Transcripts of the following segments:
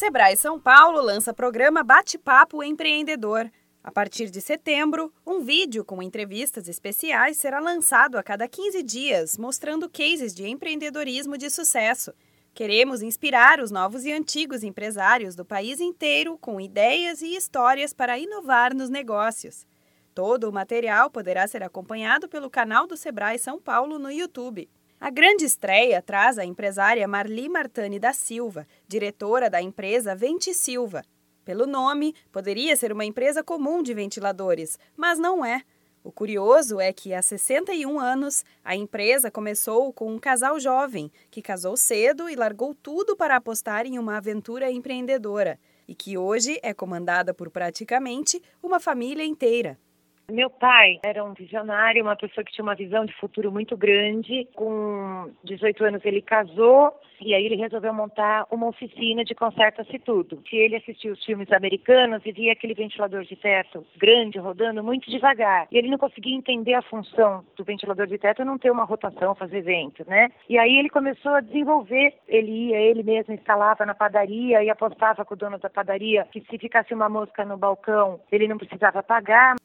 Sebrae São Paulo lança programa Bate-Papo Empreendedor. A partir de setembro, um vídeo com entrevistas especiais será lançado a cada 15 dias, mostrando cases de empreendedorismo de sucesso. Queremos inspirar os novos e antigos empresários do país inteiro com ideias e histórias para inovar nos negócios. Todo o material poderá ser acompanhado pelo canal do Sebrae São Paulo no YouTube. A grande estreia traz a empresária Marli Martani da Silva, diretora da empresa Venti Silva. Pelo nome, poderia ser uma empresa comum de ventiladores, mas não é. O curioso é que há 61 anos, a empresa começou com um casal jovem que casou cedo e largou tudo para apostar em uma aventura empreendedora, e que hoje é comandada por praticamente uma família inteira. Meu pai era um visionário, uma pessoa que tinha uma visão de futuro muito grande. Com 18 anos ele casou e aí ele resolveu montar uma oficina de conserta-se tudo. Se ele assistia os filmes americanos e via aquele ventilador de teto grande rodando muito devagar. E ele não conseguia entender a função do ventilador de teto não ter uma rotação, fazer vento, né? E aí ele começou a desenvolver. Ele ia, ele mesmo instalava na padaria e apostava com o dono da padaria que se ficasse uma mosca no balcão, ele não precisava pagar.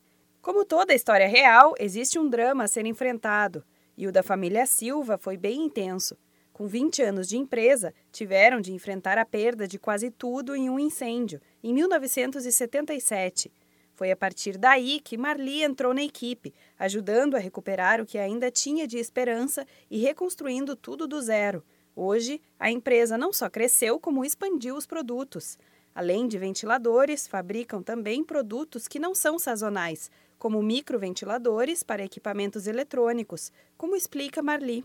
Como toda história real, existe um drama a ser enfrentado, e o da família Silva foi bem intenso. Com 20 anos de empresa, tiveram de enfrentar a perda de quase tudo em um incêndio, em 1977. Foi a partir daí que Marli entrou na equipe, ajudando a recuperar o que ainda tinha de esperança e reconstruindo tudo do zero. Hoje, a empresa não só cresceu, como expandiu os produtos. Além de ventiladores, fabricam também produtos que não são sazonais, como microventiladores para equipamentos eletrônicos, como explica Marli.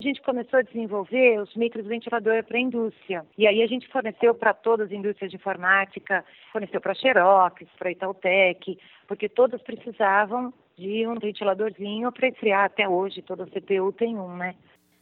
A gente começou a desenvolver os microventiladores para a indústria. E aí a gente forneceu para todas as indústrias de informática, forneceu para a Xerox, para a Itautec, porque todas precisavam de um ventiladorzinho para esfriar. Até hoje toda CPU tem um, né?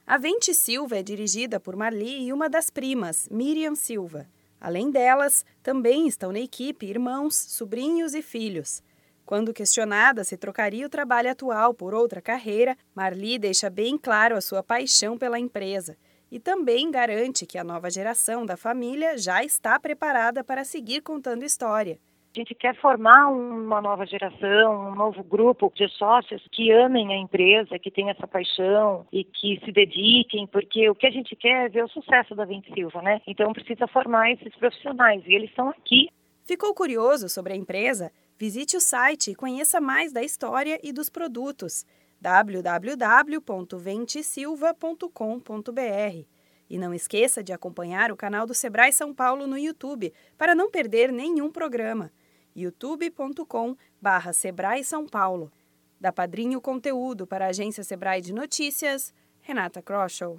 A Vente Silva é dirigida por Marli e uma das primas, Miriam Silva. Além delas, também estão na equipe irmãos, sobrinhos e filhos. Quando questionada se trocaria o trabalho atual por outra carreira, Marli deixa bem claro a sua paixão pela empresa e também garante que a nova geração da família já está preparada para seguir contando história. A gente quer formar uma nova geração, um novo grupo de sócios que amem a empresa, que tenham essa paixão e que se dediquem, porque o que a gente quer é ver o sucesso da Vinte Silva, né? Então precisa formar esses profissionais e eles estão aqui. Ficou curioso sobre a empresa? Visite o site e conheça mais da história e dos produtos www.ventesilva.com.br. E não esqueça de acompanhar o canal do Sebrae São Paulo no YouTube para não perder nenhum programa. youtube.com/barra Sebrae São Paulo. Da Padrinho Conteúdo para a agência Sebrae de Notícias, Renata Kroschel.